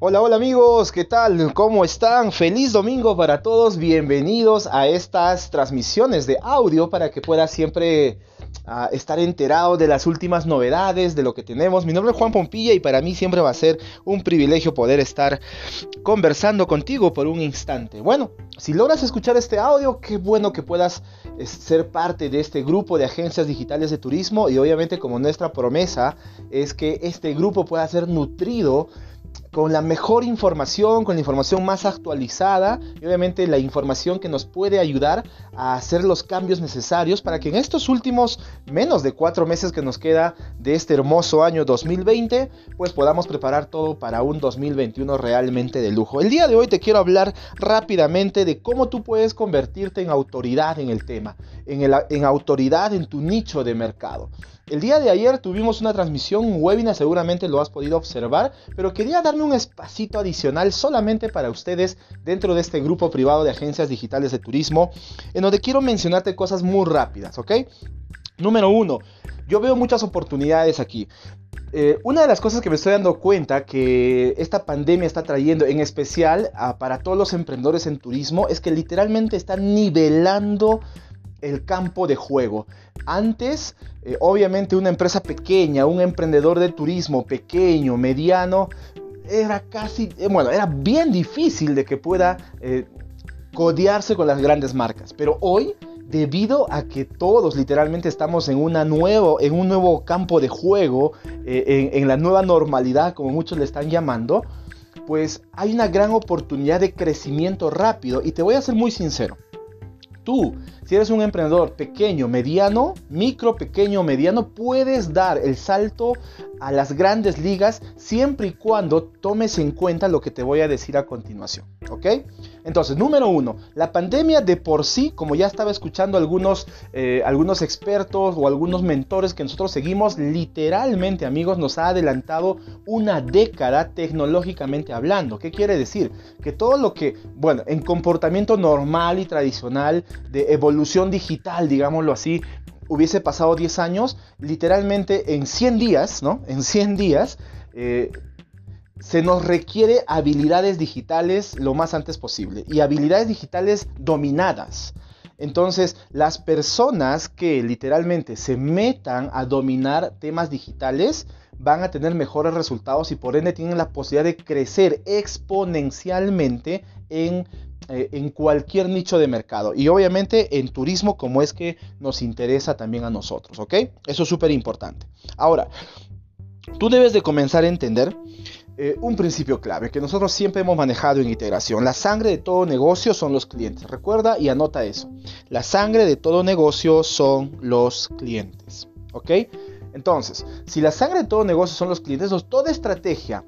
Hola, hola amigos, ¿qué tal? ¿Cómo están? Feliz domingo para todos, bienvenidos a estas transmisiones de audio para que puedas siempre uh, estar enterado de las últimas novedades, de lo que tenemos. Mi nombre es Juan Pompilla y para mí siempre va a ser un privilegio poder estar conversando contigo por un instante. Bueno, si logras escuchar este audio, qué bueno que puedas eh, ser parte de este grupo de agencias digitales de turismo y obviamente como nuestra promesa es que este grupo pueda ser nutrido con la mejor información, con la información más actualizada y obviamente la información que nos puede ayudar a hacer los cambios necesarios para que en estos últimos menos de cuatro meses que nos queda de este hermoso año 2020, pues podamos preparar todo para un 2021 realmente de lujo. El día de hoy te quiero hablar rápidamente de cómo tú puedes convertirte en autoridad en el tema, en, en autoridad en tu nicho de mercado. El día de ayer tuvimos una transmisión, un webinar, seguramente lo has podido observar, pero quería darme un espacito adicional solamente para ustedes dentro de este grupo privado de agencias digitales de turismo, en donde quiero mencionarte cosas muy rápidas, ¿ok? Número uno, yo veo muchas oportunidades aquí. Eh, una de las cosas que me estoy dando cuenta que esta pandemia está trayendo, en especial para todos los emprendedores en turismo, es que literalmente están nivelando el campo de juego. Antes, eh, obviamente una empresa pequeña, un emprendedor de turismo pequeño, mediano, era casi, eh, bueno, era bien difícil de que pueda eh, codearse con las grandes marcas. Pero hoy, debido a que todos literalmente estamos en, una nuevo, en un nuevo campo de juego, en, en la nueva normalidad, como muchos le están llamando, pues hay una gran oportunidad de crecimiento rápido. Y te voy a ser muy sincero. Tú, si eres un emprendedor pequeño, mediano, micro, pequeño, mediano, puedes dar el salto a las grandes ligas siempre y cuando tomes en cuenta lo que te voy a decir a continuación. ¿Ok? Entonces, número uno, la pandemia de por sí, como ya estaba escuchando algunos, eh, algunos expertos o algunos mentores que nosotros seguimos, literalmente amigos, nos ha adelantado una década tecnológicamente hablando. ¿Qué quiere decir? Que todo lo que, bueno, en comportamiento normal y tradicional de evolución digital, digámoslo así, hubiese pasado 10 años, literalmente en 100 días, ¿no? En 100 días, eh, se nos requiere habilidades digitales lo más antes posible y habilidades digitales dominadas. Entonces, las personas que literalmente se metan a dominar temas digitales van a tener mejores resultados y por ende tienen la posibilidad de crecer exponencialmente en, eh, en cualquier nicho de mercado. Y obviamente en turismo como es que nos interesa también a nosotros, ¿ok? Eso es súper importante. Ahora, tú debes de comenzar a entender eh, un principio clave que nosotros siempre hemos manejado en integración. La sangre de todo negocio son los clientes. Recuerda y anota eso. La sangre de todo negocio son los clientes. ¿Ok? Entonces, si la sangre de todo negocio son los clientes, toda estrategia,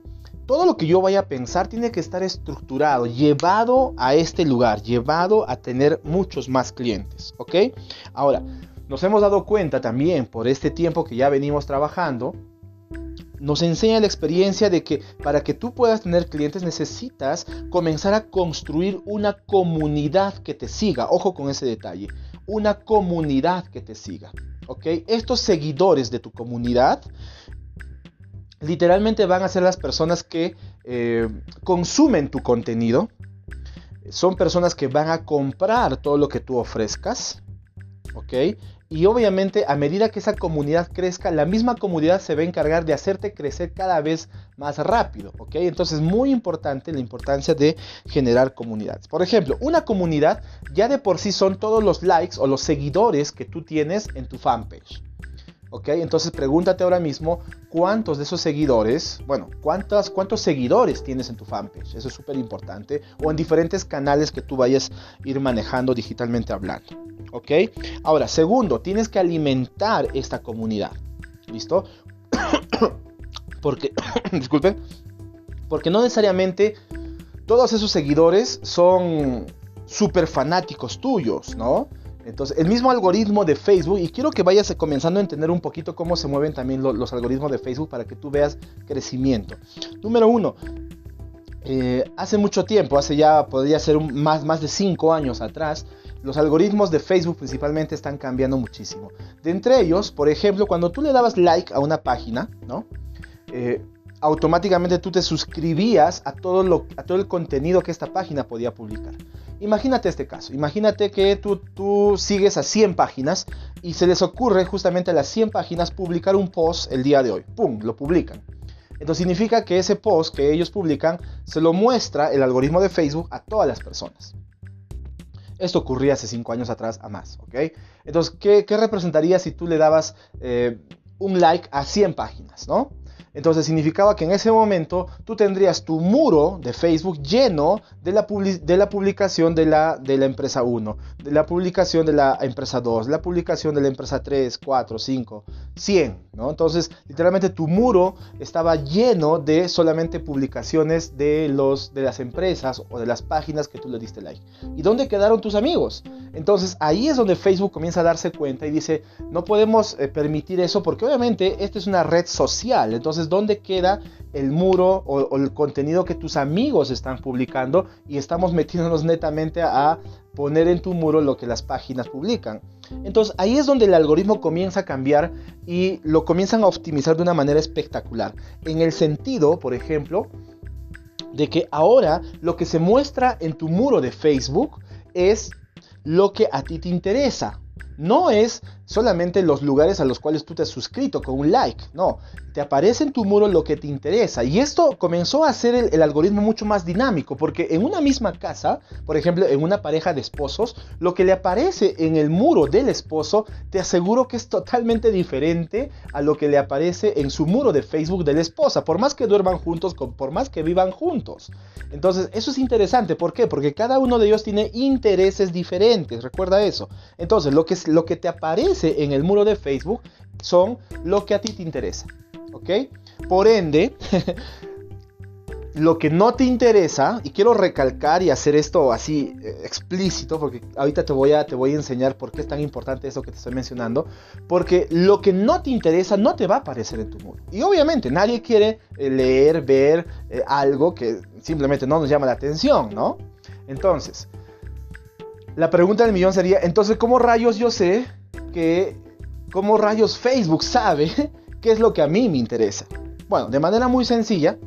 todo lo que yo vaya a pensar tiene que estar estructurado, llevado a este lugar, llevado a tener muchos más clientes. ¿Ok? Ahora, nos hemos dado cuenta también por este tiempo que ya venimos trabajando nos enseña la experiencia de que para que tú puedas tener clientes necesitas comenzar a construir una comunidad que te siga. Ojo con ese detalle. Una comunidad que te siga. ¿Ok? Estos seguidores de tu comunidad literalmente van a ser las personas que eh, consumen tu contenido. Son personas que van a comprar todo lo que tú ofrezcas. ¿Ok? Y obviamente a medida que esa comunidad crezca, la misma comunidad se va a encargar de hacerte crecer cada vez más rápido, ¿ok? Entonces muy importante la importancia de generar comunidades. Por ejemplo, una comunidad ya de por sí son todos los likes o los seguidores que tú tienes en tu fanpage. ¿Ok? Entonces pregúntate ahora mismo cuántos de esos seguidores, bueno, cuántas, cuántos seguidores tienes en tu fanpage. Eso es súper importante. O en diferentes canales que tú vayas a ir manejando digitalmente hablando. ¿Ok? Ahora, segundo, tienes que alimentar esta comunidad. ¿Listo? porque, disculpen, porque no necesariamente todos esos seguidores son súper fanáticos tuyos, ¿no? Entonces, el mismo algoritmo de Facebook, y quiero que vayas comenzando a entender un poquito cómo se mueven también los algoritmos de Facebook para que tú veas crecimiento. Número uno, eh, hace mucho tiempo, hace ya, podría ser más, más de 5 años atrás, los algoritmos de Facebook principalmente están cambiando muchísimo. De entre ellos, por ejemplo, cuando tú le dabas like a una página, ¿no? Eh, automáticamente tú te suscribías a todo, lo, a todo el contenido que esta página podía publicar. Imagínate este caso, imagínate que tú, sigues a 100 páginas y se les ocurre justamente a las 100 páginas publicar un post el día de hoy. ¡Pum! Lo publican. Entonces significa que ese post que ellos publican se lo muestra el algoritmo de Facebook a todas las personas. Esto ocurría hace 5 años atrás a más, ¿ok? Entonces, ¿qué, representaría si tú le dabas eh, un like a 100 páginas, ¿no? Entonces significaba que en ese momento tú tendrías tu muro de Facebook lleno de la, de la publicación de la, de la empresa 1, de la publicación de la empresa 2, la publicación de la empresa 3, 4, 5, 100. ¿no? Entonces literalmente tu muro estaba lleno de solamente publicaciones de, los, de las empresas o de las páginas que tú le diste like. ¿Y dónde quedaron tus amigos? Entonces ahí es donde Facebook comienza a darse cuenta y dice, no podemos eh, permitir eso porque obviamente esta es una red social. Entonces ¿dónde queda el muro o, el contenido que tus amigos están publicando? Y estamos metiéndonos netamente a poner en tu muro lo que las páginas publican. Entonces ahí es donde el algoritmo comienza a cambiar y lo comienzan a optimizar de una manera espectacular. En el sentido, por ejemplo, de que ahora lo que se muestra en tu muro de Facebook es lo que a ti te interesa. No es solamente los lugares a los cuales tú te has suscrito con un like, no, te aparece en tu muro lo que te interesa. Y esto comenzó a hacer el, algoritmo mucho más dinámico, porque en una misma casa, por ejemplo, en una pareja de esposos, lo que le aparece en el muro del esposo, te aseguro que es totalmente diferente a lo que le aparece en su muro de Facebook de la esposa, por más que duerman juntos, por más que vivan juntos. Entonces, eso es interesante, ¿por qué? Porque cada uno de ellos tiene intereses diferentes, recuerda eso. Entonces, lo que, lo que te aparece en el muro de Facebook son lo que a ti te interesa. ¿Ok? Por ende, lo que no te interesa, y quiero recalcar y hacer esto así eh, explícito, porque ahorita te voy, a, te voy a enseñar por qué es tan importante eso que te estoy mencionando, porque lo que no te interesa no te va a aparecer en tu muro. Y obviamente nadie quiere eh, leer, ver eh, algo que simplemente no nos llama la atención, ¿no? Entonces, la pregunta del millón sería, entonces, ¿cómo rayos yo sé que como rayos Facebook sabe qué es lo que a mí me interesa. Bueno, de manera muy sencilla,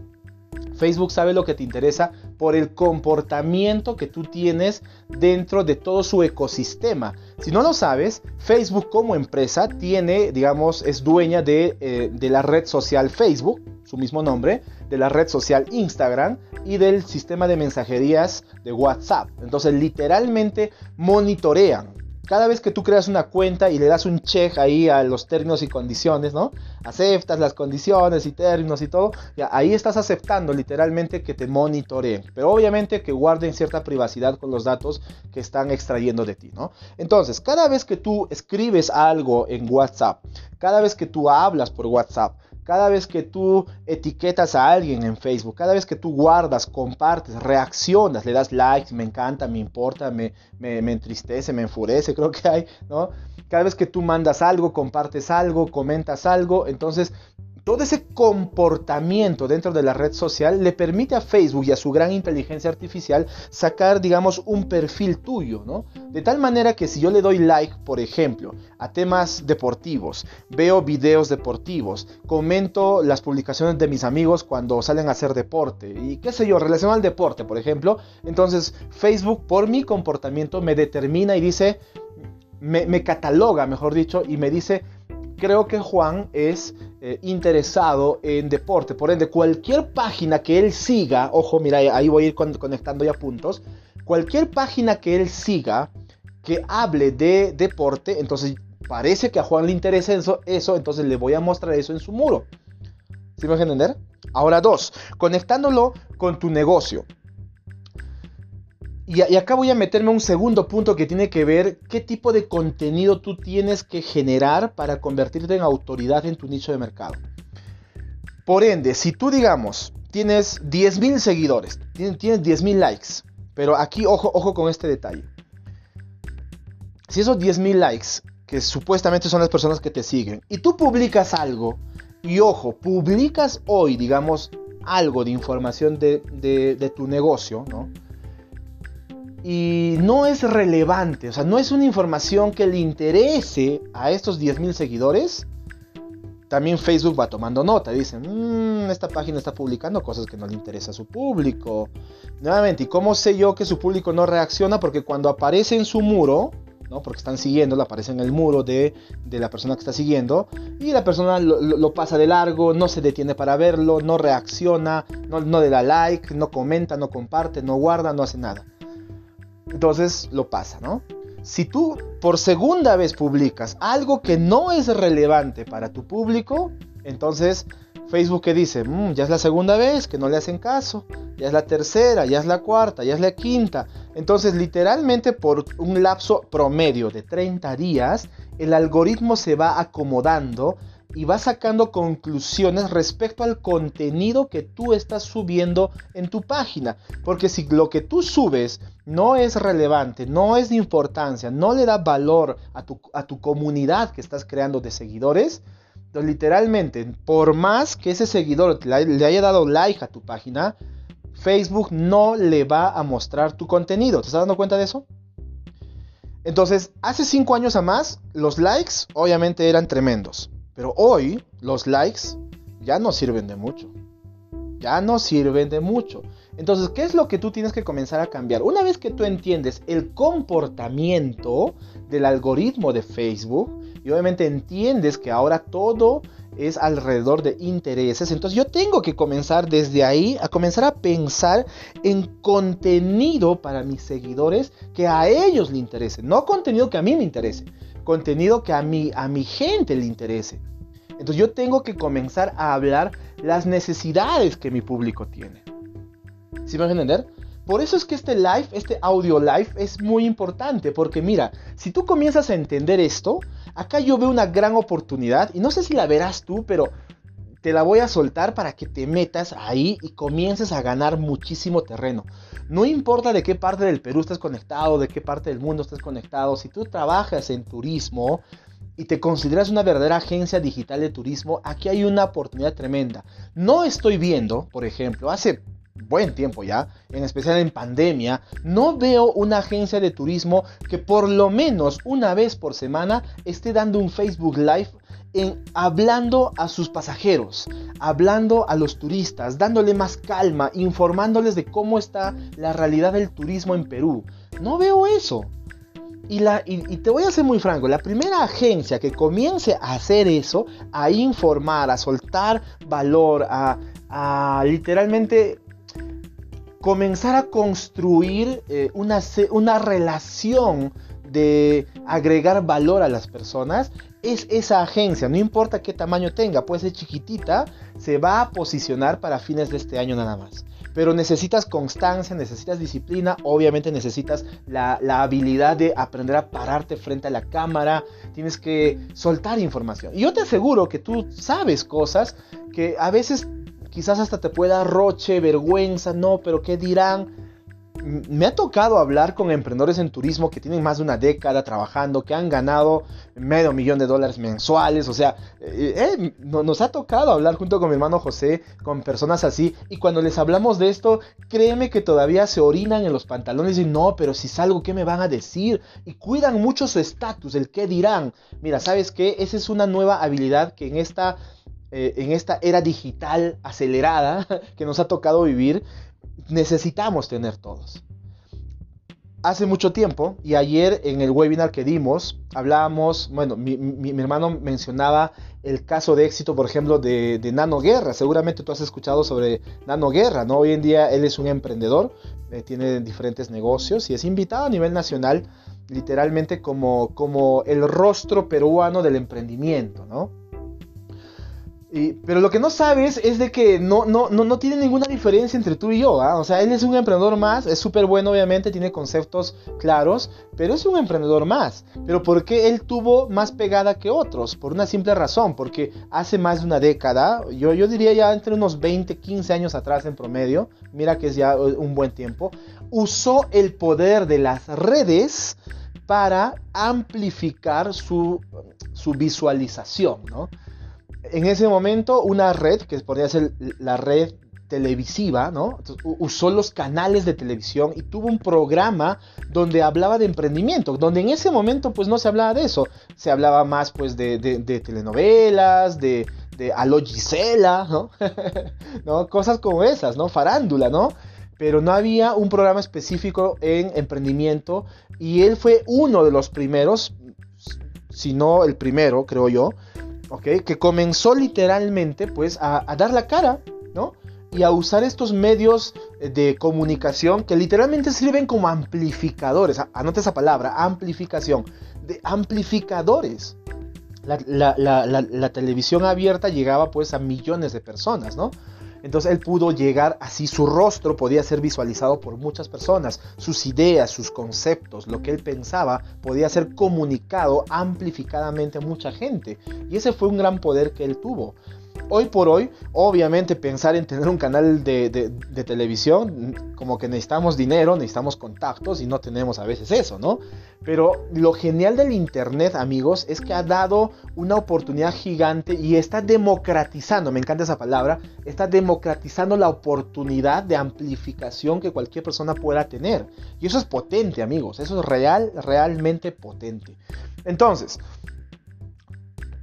Facebook sabe lo que te interesa por el comportamiento que tú tienes dentro de todo su ecosistema. Si no lo sabes, Facebook como empresa tiene, digamos, es dueña de, eh, de la red social Facebook, su mismo nombre, de la red social Instagram y del sistema de mensajerías de WhatsApp. Entonces, literalmente monitorean cada vez que tú creas una cuenta y le das un check ahí a los términos y condiciones, ¿no? Aceptas las condiciones y términos y todo, ahí estás aceptando literalmente que te monitoreen, pero obviamente que guarden cierta privacidad con los datos que están extrayendo de ti, ¿no? Entonces, cada vez que tú escribes algo en WhatsApp, cada vez que tú hablas por WhatsApp, cada vez que tú etiquetas a alguien en Facebook, cada vez que tú guardas, compartes, reaccionas, le das likes, me encanta, me importa, me, me, me, entristece, me enfurece, creo que hay, ¿no? Cada vez que tú mandas algo, compartes algo, comentas algo, entonces todo ese comportamiento dentro de la red social le permite a Facebook y a su gran inteligencia artificial sacar, digamos, un perfil tuyo, ¿no? De tal manera que si yo le doy like, por ejemplo, a temas deportivos, veo videos deportivos, comento las publicaciones de mis amigos cuando salen a hacer deporte y qué sé yo, relacionado al deporte, por ejemplo, entonces Facebook por mi comportamiento me determina y dice, me, me cataloga, mejor dicho, y me dice, creo que Juan es eh, interesado en deporte. Por ende, cualquier página que él siga, ojo, mira, ahí voy a ir conectando ya puntos. Cualquier página que él siga que hable de deporte, entonces parece que a Juan le interesa eso, eso entonces le voy a mostrar eso en su muro. ¿Sí me a entender? Ahora dos, conectándolo con tu negocio. Y, acá voy a meterme un segundo punto que tiene que ver qué tipo de contenido tú tienes que generar para convertirte en autoridad en tu nicho de mercado. Por ende, si tú digamos tienes 10.000 seguidores, tienes, tienes 10.000 likes, pero aquí ojo, ojo con este detalle. Si esos 10.000 likes, que supuestamente son las personas que te siguen, y tú publicas algo, y ojo, publicas hoy, digamos, algo de información de, de tu negocio, ¿no? Y no es relevante, o sea, no es una información que le interese a estos 10.000 seguidores, también Facebook va tomando nota. Dicen, mmm, esta página está publicando cosas que no le interesa a su público. Nuevamente, ¿y cómo sé yo que su público no reacciona? Porque cuando aparece en su muro, ¿no? porque están siguiendo, aparece en el muro de, la persona que está siguiendo, y la persona lo, pasa de largo, no se detiene para verlo, no reacciona, no, no le da like, no comenta, no comparte, no guarda, no hace nada. Entonces lo pasa, ¿no? Si tú por segunda vez publicas algo que no es relevante para tu público, entonces Facebook que dice, mm, ya es la segunda vez que no le hacen caso, ya es la tercera, ya es la cuarta, ya es la quinta. Entonces literalmente por un lapso promedio de 30 días, el algoritmo se va acomodando y va sacando conclusiones respecto al contenido que tú estás subiendo en tu página. Porque si lo que tú subes no es relevante, no es de importancia, no le da valor a tu, a tu comunidad que estás creando de seguidores, entonces literalmente, por más que ese seguidor le haya dado like a tu página, Facebook no le va a mostrar tu contenido. ¿Te estás dando cuenta de eso? Entonces, hace 5 años a más, los likes obviamente eran tremendos. Pero hoy los likes ya no sirven de mucho. Ya no sirven de mucho. Entonces, ¿qué es lo que tú tienes que comenzar a cambiar? Una vez que tú entiendes el comportamiento del algoritmo de Facebook, y obviamente entiendes que ahora todo es alrededor de intereses, entonces yo tengo que comenzar desde ahí a comenzar a pensar en contenido para mis seguidores que a ellos le interese, no contenido que a mí me interese contenido que a mí, a mi gente le interese. Entonces yo tengo que comenzar a hablar las necesidades que mi público tiene. ¿Sí me van a entender? Por eso es que este live, este audio live es muy importante, porque mira, si tú comienzas a entender esto, acá yo veo una gran oportunidad, y no sé si la verás tú, pero te la voy a soltar para que te metas ahí y comiences a ganar muchísimo terreno. No importa de qué parte del Perú estés conectado, de qué parte del mundo estés conectado, si tú trabajas en turismo y te consideras una verdadera agencia digital de turismo, aquí hay una oportunidad tremenda. No estoy viendo, por ejemplo, hace buen tiempo ya, en especial en pandemia, no veo una agencia de turismo que por lo menos una vez por semana esté dando un Facebook Live en hablando a sus pasajeros, hablando a los turistas, dándole más calma, informándoles de cómo está la realidad del turismo en Perú. No veo eso. Y, te voy a ser muy franco, la primera agencia que comience a hacer eso, a informar, a soltar valor, a, literalmente comenzar a construir eh, una, una relación de agregar valor a las personas, es esa agencia, no importa qué tamaño tenga, puede ser chiquitita, se va a posicionar para fines de este año nada más. Pero necesitas constancia, necesitas disciplina, obviamente necesitas la, habilidad de aprender a pararte frente a la cámara, tienes que soltar información. Y yo te aseguro que tú sabes cosas que a veces quizás hasta te pueda roche, vergüenza, no, pero ¿qué dirán? Me ha tocado hablar con emprendedores en turismo que tienen más de una década trabajando, que han ganado medio millón de dólares mensuales. O sea, eh, eh, nos ha tocado hablar junto con mi hermano José con personas así. Y cuando les hablamos de esto, créeme que todavía se orinan en los pantalones y no, pero si salgo, ¿qué me van a decir? Y cuidan mucho su estatus, el qué dirán. Mira, ¿sabes qué? Esa es una nueva habilidad que en esta eh, en esta era digital acelerada que nos ha tocado vivir, necesitamos tener todos. Hace mucho tiempo, y ayer en el webinar que dimos, hablábamos, bueno, mi, hermano mencionaba el caso de éxito, por ejemplo, de, Nano Guerra. Seguramente tú has escuchado sobre Nano Guerra, ¿no? Hoy en día él es un emprendedor, eh, tiene diferentes negocios y es invitado a nivel nacional, literalmente como, como el rostro peruano del emprendimiento, ¿no? Pero lo que no sabes es de que no, no, no, no tiene ninguna diferencia entre tú y yo. ¿ah? O sea, él es un emprendedor más, es súper bueno obviamente, tiene conceptos claros, pero es un emprendedor más. Pero ¿por qué él tuvo más pegada que otros? Por una simple razón, porque hace más de una década, yo, yo diría ya entre unos 20, 15 años atrás en promedio, mira que es ya un buen tiempo, usó el poder de las redes para amplificar su, su visualización, ¿no? En ese momento una red, que podría ser la red televisiva, ¿no? usó los canales de televisión y tuvo un programa donde hablaba de emprendimiento, donde en ese momento pues no se hablaba de eso, se hablaba más pues de, telenovelas, de, de ¿no? ¿no? Cosas como esas, ¿no? Farándula, ¿no? Pero no había un programa específico en emprendimiento y él fue uno de los primeros, si no el primero, creo yo, ¿ok? Que comenzó literalmente pues a, dar la cara, ¿no? y a usar estos medios de comunicación que literalmente sirven como amplificadores. Anote esa palabra, amplificación. De amplificadores. La, la, televisión abierta llegaba pues a millones de personas, ¿no? Entonces él pudo llegar así, su rostro podía ser visualizado por muchas personas, sus ideas, sus conceptos, lo que él pensaba podía ser comunicado amplificadamente a mucha gente. Y ese fue un gran poder que él tuvo hoy por hoy, obviamente pensar en tener un canal de, televisión, como que necesitamos dinero, necesitamos contactos y no tenemos a veces eso, ¿no? Pero lo genial del Internet, amigos, es que ha dado una oportunidad gigante y está democratizando, me encanta esa palabra, está democratizando la oportunidad de amplificación que cualquier persona pueda tener. Y eso es potente, amigos, eso es real, realmente potente. Entonces,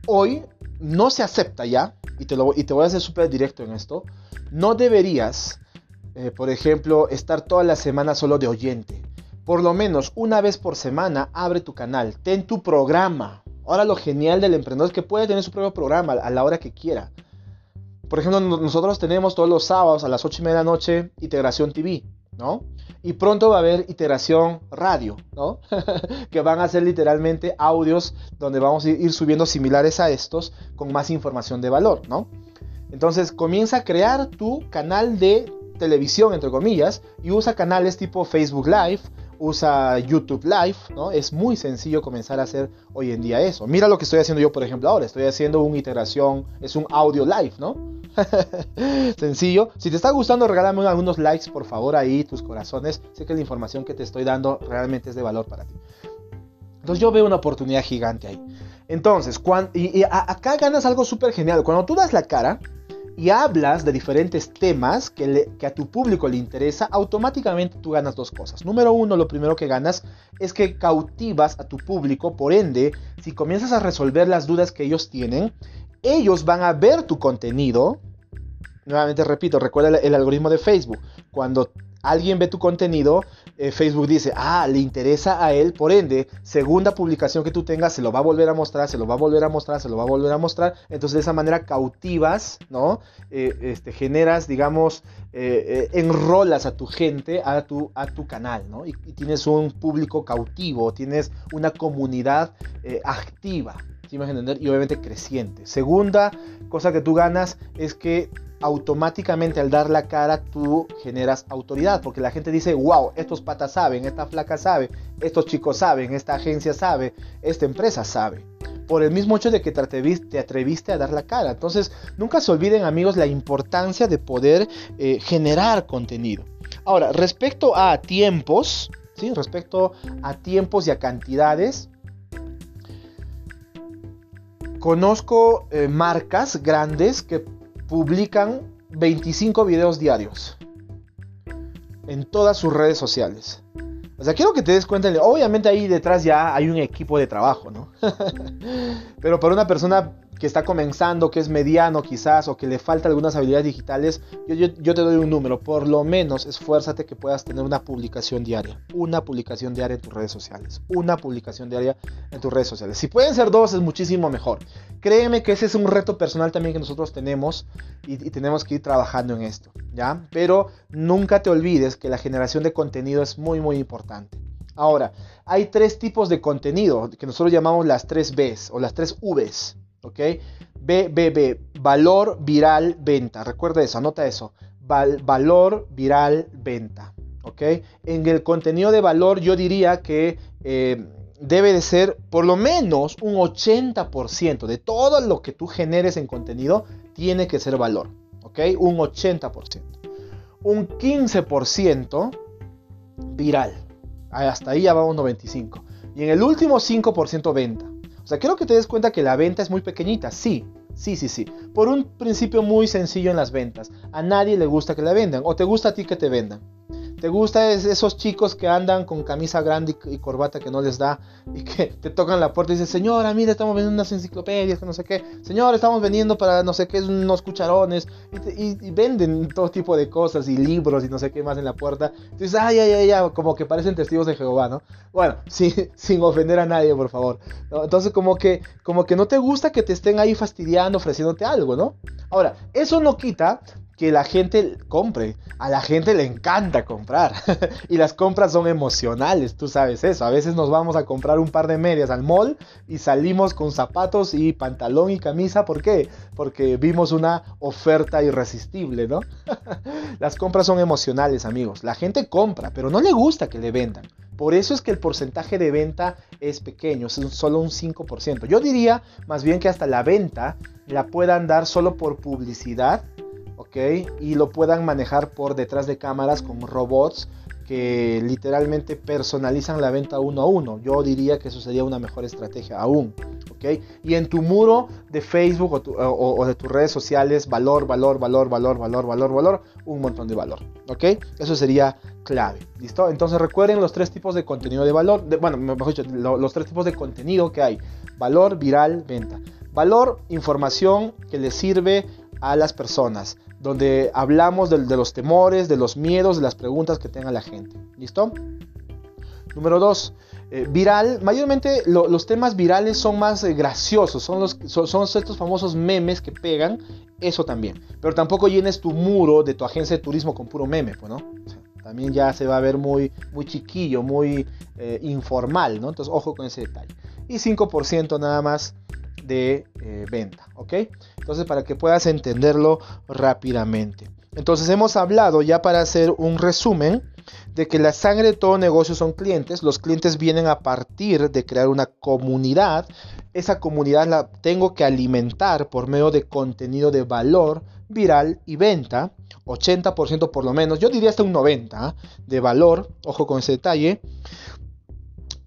hoy no se acepta ya y te, lo, y te voy a hacer súper directo en esto, no deberías, eh, por ejemplo, estar toda la semana solo de oyente. Por lo menos una vez por semana abre tu canal, ten tu programa. Ahora lo genial del emprendedor es que puede tener su propio programa a la hora que quiera. Por ejemplo, nosotros tenemos todos los sábados a las 8 y media de la noche Integración TV, ¿no? Y pronto va a haber iteración radio, ¿no? que van a ser literalmente audios donde vamos a ir subiendo similares a estos con más información de valor, ¿no? Entonces comienza a crear tu canal de televisión, entre comillas, y usa canales tipo Facebook Live, usa YouTube Live, ¿no? Es muy sencillo comenzar a hacer hoy en día eso. Mira lo que estoy haciendo yo, por ejemplo, ahora. Estoy haciendo una iteración, es un audio live, ¿no? sencillo. Si te está gustando, regálame algunos likes, por favor, ahí, tus corazones. Sé que la información que te estoy dando realmente es de valor para ti. Entonces yo veo una oportunidad gigante ahí. Entonces, cuando, y, acá ganas algo súper genial. Cuando tú das la cara, y hablas de diferentes temas que, a tu público le interesa, automáticamente tú ganas dos cosas. Número uno, lo primero que ganas es que cautivas a tu público, por ende, si comienzas a resolver las dudas que ellos tienen, ellos van a ver tu contenido. Nuevamente repito, recuerda el algoritmo de Facebook. Cuando alguien ve tu contenido, eh, Facebook dice, ah, le interesa a él, por ende, segunda publicación que tú tengas, se lo va a volver a mostrar, se lo va a volver a mostrar, se lo va a volver a mostrar. Entonces de esa manera cautivas, ¿no? Eh, este, generas, digamos, eh, enrolas a tu gente a tu, a tu canal, ¿no? Y, tienes un público cautivo, tienes una comunidad activa. ¿Sí me entender? Y obviamente creciente. Segunda cosa que tú ganas es que automáticamente al dar la cara tú generas autoridad, porque la gente dice, wow, estos patas saben, esta flaca sabe, estos chicos saben, esta agencia sabe, esta empresa sabe. Por el mismo hecho de que te atreviste, a dar la cara. Entonces, nunca se olviden amigos la importancia de poder eh, generar contenido. Ahora, respecto a tiempos, respecto a tiempos y a cantidades, conozco eh, marcas grandes que publican 25 videos diarios en todas sus redes sociales. O sea, quiero que te des cuenta, obviamente ahí detrás ya hay un equipo de trabajo, ¿no? Pero para una persona que está comenzando, que es mediano quizás, o que le falta algunas habilidades digitales, yo, te doy un número. Por lo menos esfuérzate que puedas tener una publicación diaria. Una publicación diaria en tus redes sociales. Una publicación diaria en tus redes sociales. Si pueden ser dos, es muchísimo mejor. Créeme que ese es un reto personal también que nosotros tenemos y, y tenemos que ir trabajando en esto. ¿Ya? Pero nunca te olvides que la generación de contenido es muy, muy importante. Ahora, hay tres tipos de contenido que nosotros llamamos las tres Bs o las tres Vs. ¿ok? BBB, valor viral venta. Recuerda eso, anota eso. valor viral venta, ¿ok? En el contenido de valor yo diría que eh, debe de ser por lo menos un 80% de todo lo que tú generes en contenido tiene que ser valor, ¿ok? Un 80%. Un 15% viral. Hasta ahí ya vamos 95. Y en el último 5% venta. O sea, quiero que te des cuenta que la venta es muy pequeñita, sí, sí, sí, sí. Por un principio muy sencillo en las ventas. A nadie le gusta que la vendan, o te gusta a ti que te vendan. Te gusta es esos chicos que andan con camisa grande y, corbata que no les da y que te tocan la puerta y dicen, señora, mira, estamos vendiendo unas enciclopedias, que no sé qué. Señor, estamos vendiendo para no sé qué, unos cucharones. Y, venden todo tipo de cosas y libros y no sé qué más en la puerta. Entonces, ay, ay, ay, ay, como que parecen testigos de Jehová, ¿no? Bueno, sin ofender a nadie, por favor. Entonces, como que, como que no te gusta que te estén ahí fastidiando, ofreciéndote algo, ¿no? Ahora, eso no quita que la gente compre. A la gente le encanta comprar. y las compras son emocionales, tú sabes eso. A veces nos vamos a comprar un par de medias al mall y salimos con zapatos y pantalón y camisa. ¿Por qué? Porque vimos una oferta irresistible, ¿no? las compras son emocionales, amigos. La gente compra, pero no le gusta que le vendan. Por eso es que el porcentaje de venta es pequeño, es solo un 5%. Yo diría más bien que hasta la venta la puedan dar solo por publicidad Y lo puedan manejar por detrás de cámaras con robots que literalmente personalizan la venta uno a uno. Yo diría que eso sería una mejor estrategia aún, ¿ok? Y en tu muro de Facebook o, de tus redes sociales, valor, valor, valor, valor, valor, valor, valor, un montón de valor, ¿ok? Eso sería clave, ¿listo? Entonces recuerden los tres tipos de contenido de valor, bueno, mejor dicho, los tres tipos de contenido que hay. Valor, viral, venta. Valor, información que le sirve a las personas donde hablamos de, los temores, de los miedos, de las preguntas que tenga la gente. ¿Listo? Número dos, eh, viral. Mayormente los temas virales son más eh, graciosos, son, los, son, estos famosos memes que pegan, eso también. Pero tampoco llenes tu muro de tu agencia de turismo con puro meme, pues, ¿no? también ya se va a ver muy, muy chiquillo, muy eh, informal, ¿no? Entonces, ojo con ese detalle. Y 5% nada más de eh, venta, ¿ok? Entonces para que puedas entenderlo rápidamente. Entonces hemos hablado ya para hacer un resumen de que la sangre de todo negocio son clientes. Los clientes vienen a partir de crear una comunidad. Esa comunidad la tengo que alimentar por medio de contenido de valor viral y venta. 80% por lo menos, yo diría hasta un 90% ¿ah? de valor, ojo con ese detalle.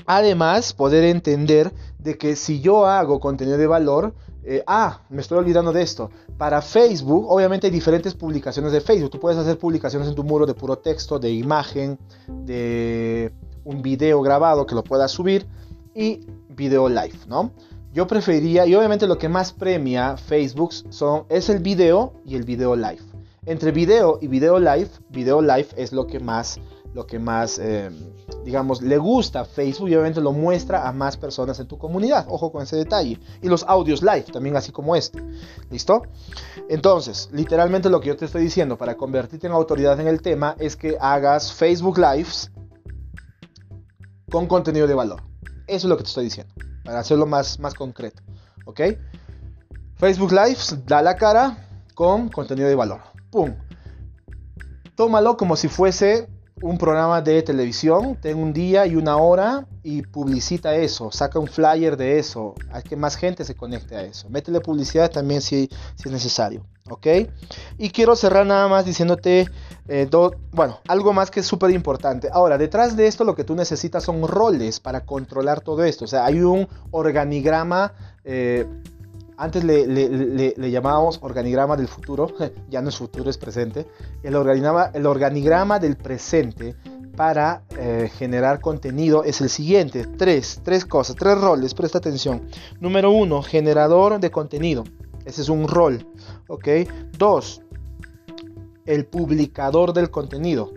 Además, poder entender de que si yo hago contenido de valor, eh, ah, me estoy olvidando de esto. Para Facebook, obviamente hay diferentes publicaciones de Facebook. Tú puedes hacer publicaciones en tu muro de puro texto, de imagen, de un video grabado que lo puedas subir y video live, ¿no? Yo preferiría, y obviamente lo que más premia Facebook son, es el video y el video live. Entre video y video live, video live es lo que más lo que más, eh, digamos, le gusta a Facebook y obviamente lo muestra a más personas en tu comunidad. Ojo con ese detalle. Y los audios live, también así como este. ¿Listo? Entonces, literalmente lo que yo te estoy diciendo para convertirte en autoridad en el tema es que hagas Facebook Lives con contenido de valor. Eso es lo que te estoy diciendo, para hacerlo más, más concreto. ¿Ok? Facebook Lives da la cara con contenido de valor. ¡Pum! Tómalo como si fuese un programa de televisión, ten un día y una hora y publicita eso, saca un flyer de eso, hay que más gente se conecte a eso. Métele publicidad también si, si es necesario, ¿ok? Y quiero cerrar nada más diciéndote, eh, bueno, algo más que es súper importante. Ahora, detrás de esto lo que tú necesitas son roles para controlar todo esto, o sea, hay un organigrama. Eh, antes le, llamábamos organigrama del futuro, ya no es futuro, es presente. El organigrama, el organigrama del presente para eh, generar contenido es el siguiente. Tres, tres cosas, tres roles, presta atención. Número uno, generador de contenido. Ese es un rol. ¿Ok? Dos, el publicador del contenido.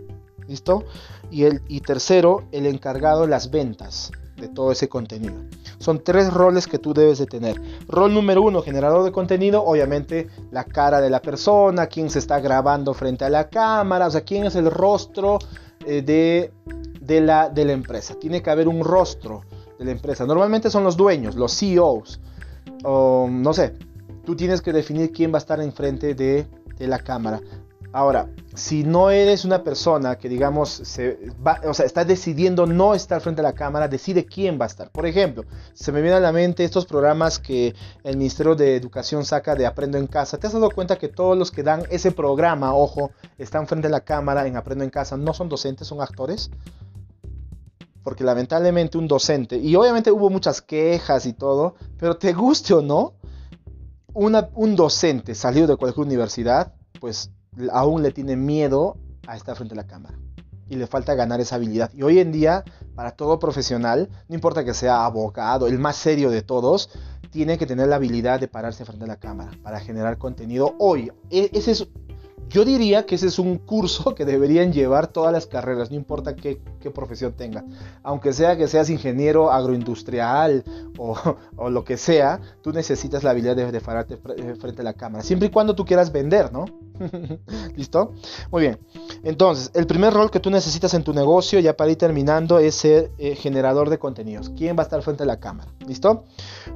¿Listo? Y, el, y tercero, el encargado de las ventas de todo ese contenido. Son tres roles que tú debes de tener. Rol número uno, generador de contenido, obviamente la cara de la persona, quién se está grabando frente a la cámara, o sea, quién es el rostro eh, de, de, la, de la empresa. Tiene que haber un rostro de la empresa. Normalmente son los dueños, los CEOs, o no sé, tú tienes que definir quién va a estar enfrente de, de la cámara. Ahora, si no eres una persona que, digamos, o sea, está decidiendo no estar frente a la cámara, decide quién va a estar. Por ejemplo, se me viene a la mente estos programas que el Ministerio de Educación saca de Aprendo en Casa. ¿Te has dado cuenta que todos los que dan ese programa, ojo, están frente a la cámara en Aprendo en Casa, no son docentes, son actores? Porque lamentablemente un docente, y obviamente hubo muchas quejas y todo, pero te guste o no, un docente salido de cualquier universidad, pues aún le tiene miedo a estar frente a la cámara. y le falta ganar esa habilidad. Y hoy en día, para todo profesional, no importa que sea abogado, el más serio de todos, tiene que tener la habilidad de pararse frente a la cámara para generar contenido hoy. E, ese es yo diría que ese es un curso que deberían llevar todas las carreras, no importa qué, profesión tenga. Aunque sea que seas ingeniero agroindustrial o, lo que sea, tú necesitas la habilidad de, de pararte eh, frente a la cámara. Siempre y cuando tú quieras vender, ¿no? ¿Listo? Muy bien. Entonces, el primer rol que tú necesitas en tu negocio, ya para ir terminando, es ser eh, generador de contenidos. ¿Quién va a estar frente a la cámara? ¿Listo?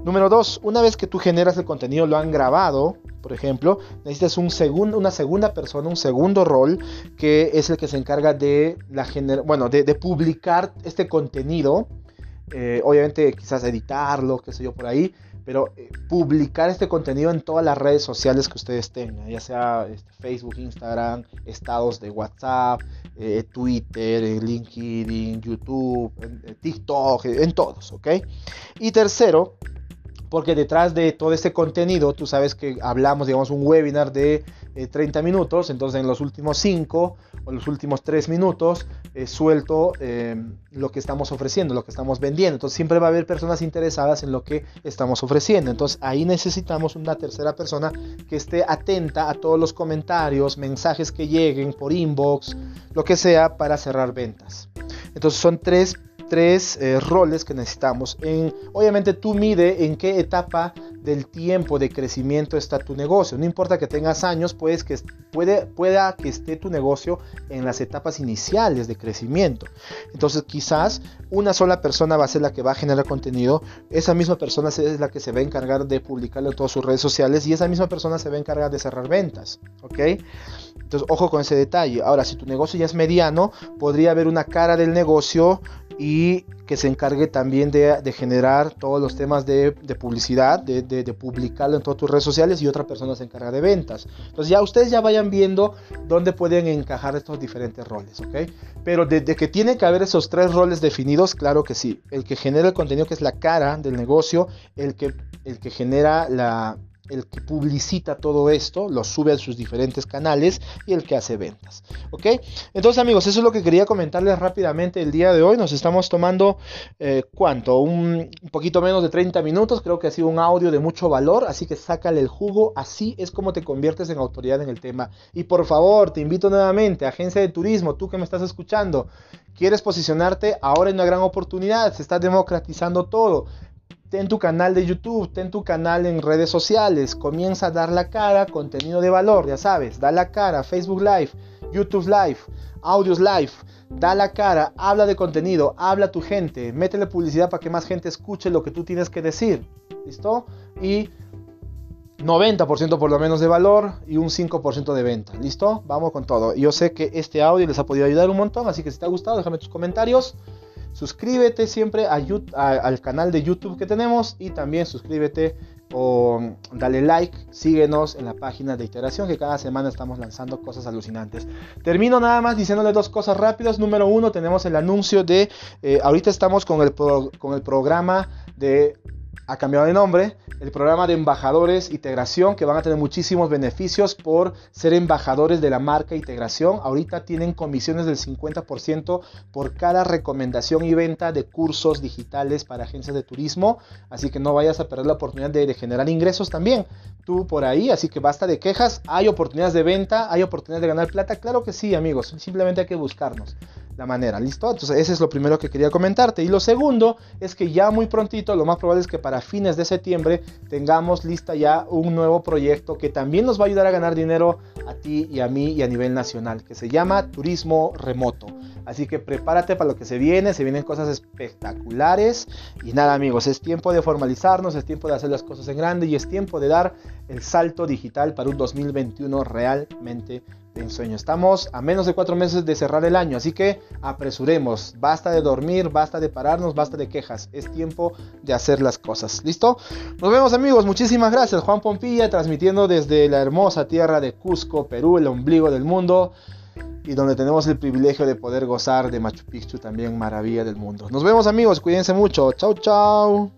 Número dos, una vez que tú generas el contenido, lo han grabado, por ejemplo, necesitas un segundo, una segunda persona, un segundo rol, que es el que se encarga de, la bueno, de, publicar este contenido. Eh, obviamente quizás editarlo, qué sé yo, por ahí, pero eh, publicar este contenido en todas las redes sociales que ustedes tengan, ya sea este, Facebook, Instagram, estados de WhatsApp, eh, Twitter, LinkedIn, YouTube, TikTok, en todos, ¿ok? Y tercero, porque detrás de todo este contenido, tú sabes que hablamos, digamos, un webinar de 30 eh, minutos, entonces en los últimos 5 o los últimos 3 minutos eh, suelto eh, lo que estamos ofreciendo, lo que estamos vendiendo. Entonces siempre va a haber personas interesadas en lo que estamos ofreciendo. Entonces ahí necesitamos una tercera persona que esté atenta a todos los comentarios, mensajes que lleguen por inbox, lo que sea, para cerrar ventas. Entonces son tres tres eh, roles que necesitamos. En, obviamente tú mide en qué etapa del tiempo de crecimiento está tu negocio. No importa que tengas años, pues que puede, pueda que esté tu negocio en las etapas iniciales de crecimiento. Entonces quizás una sola persona va a ser la que va a generar contenido. Esa misma persona es la que se va a encargar de publicarlo en todas sus redes sociales y esa misma persona se va a encargar de cerrar ventas. ¿Ok? Entonces ojo con ese detalle. Ahora, si tu negocio ya es mediano, podría haber una cara del negocio y que se encargue también de, generar todos los temas de, publicidad, de, publicarlo en todas tus redes sociales y otra persona se encarga de ventas. Entonces ya ustedes ya vayan viendo dónde pueden encajar estos diferentes roles, ¿ok? Pero de, que tiene que haber esos tres roles definidos, claro que sí. El que genera el contenido que es la cara del negocio, el que, el que genera la, el que publicita todo esto, lo sube a sus diferentes canales y el que hace ventas. ¿Ok? Entonces amigos, eso es lo que quería comentarles rápidamente el día de hoy. Nos estamos tomando, eh, ¿cuánto? Un, poquito menos de 30 minutos. Creo que ha sido un audio de mucho valor, así que sácale el jugo. Así es como te conviertes en autoridad en el tema. Y por favor, te invito nuevamente, agencia de turismo, tú que me estás escuchando, quieres posicionarte, ahora hay una gran oportunidad, se está democratizando todo ten tu canal de YouTube, ten tu canal en redes sociales, comienza a dar la cara, contenido de valor, ya sabes, da la cara, Facebook Live, YouTube Live, Audios Live, da la cara, habla de contenido, habla a tu gente, métele publicidad para que más gente escuche lo que tú tienes que decir, ¿listo? Y 90% por lo menos de valor y un 5% de venta. ¿Listo? Vamos con todo. Yo sé que este audio les ha podido ayudar un montón, así que si te ha gustado, déjame tus comentarios. Suscríbete siempre al canal de YouTube que tenemos y también suscríbete o dale like, síguenos en la página de iteración que cada semana estamos lanzando cosas alucinantes. Termino nada más diciéndole dos cosas rápidas. Número uno, tenemos el anuncio de, eh, ahorita estamos con el, con el programa de ha cambiado de nombre, el programa de embajadores integración que van a tener muchísimos beneficios por ser embajadores de la marca integración. Ahorita tienen comisiones del 50% por cada recomendación y venta de cursos digitales para agencias de turismo, así que no vayas a perder la oportunidad de, generar ingresos también. Tú por ahí, así que basta de quejas, hay oportunidades de venta, hay oportunidades de ganar plata, claro que sí amigos, simplemente hay que buscarnos la manera, ¿listo? Entonces ese es lo primero que quería comentarte. Y lo segundo es que ya muy prontito, lo más probable es que para fines de septiembre tengamos lista ya un nuevo proyecto que también nos va a ayudar a ganar dinero a ti y a mí y a nivel nacional, que se llama Turismo Remoto. Así que prepárate para lo que se viene, se vienen cosas espectaculares. Y nada amigos, es tiempo de formalizarnos, es tiempo de hacer las cosas en grande y es tiempo de dar el salto digital para un 2021 realmente de ensueño. Estamos a menos de cuatro meses de cerrar el año, así que apresuremos. Basta de dormir, basta de pararnos, basta de quejas. Es tiempo de hacer las cosas. ¿Listo? Nos vemos amigos, muchísimas gracias. Juan Pompilla transmitiendo desde la hermosa tierra de Cusco, Perú, el ombligo del mundo. Y donde tenemos el privilegio de poder gozar de Machu Picchu, también maravilla del mundo. Nos vemos amigos, cuídense mucho. Chau, chau.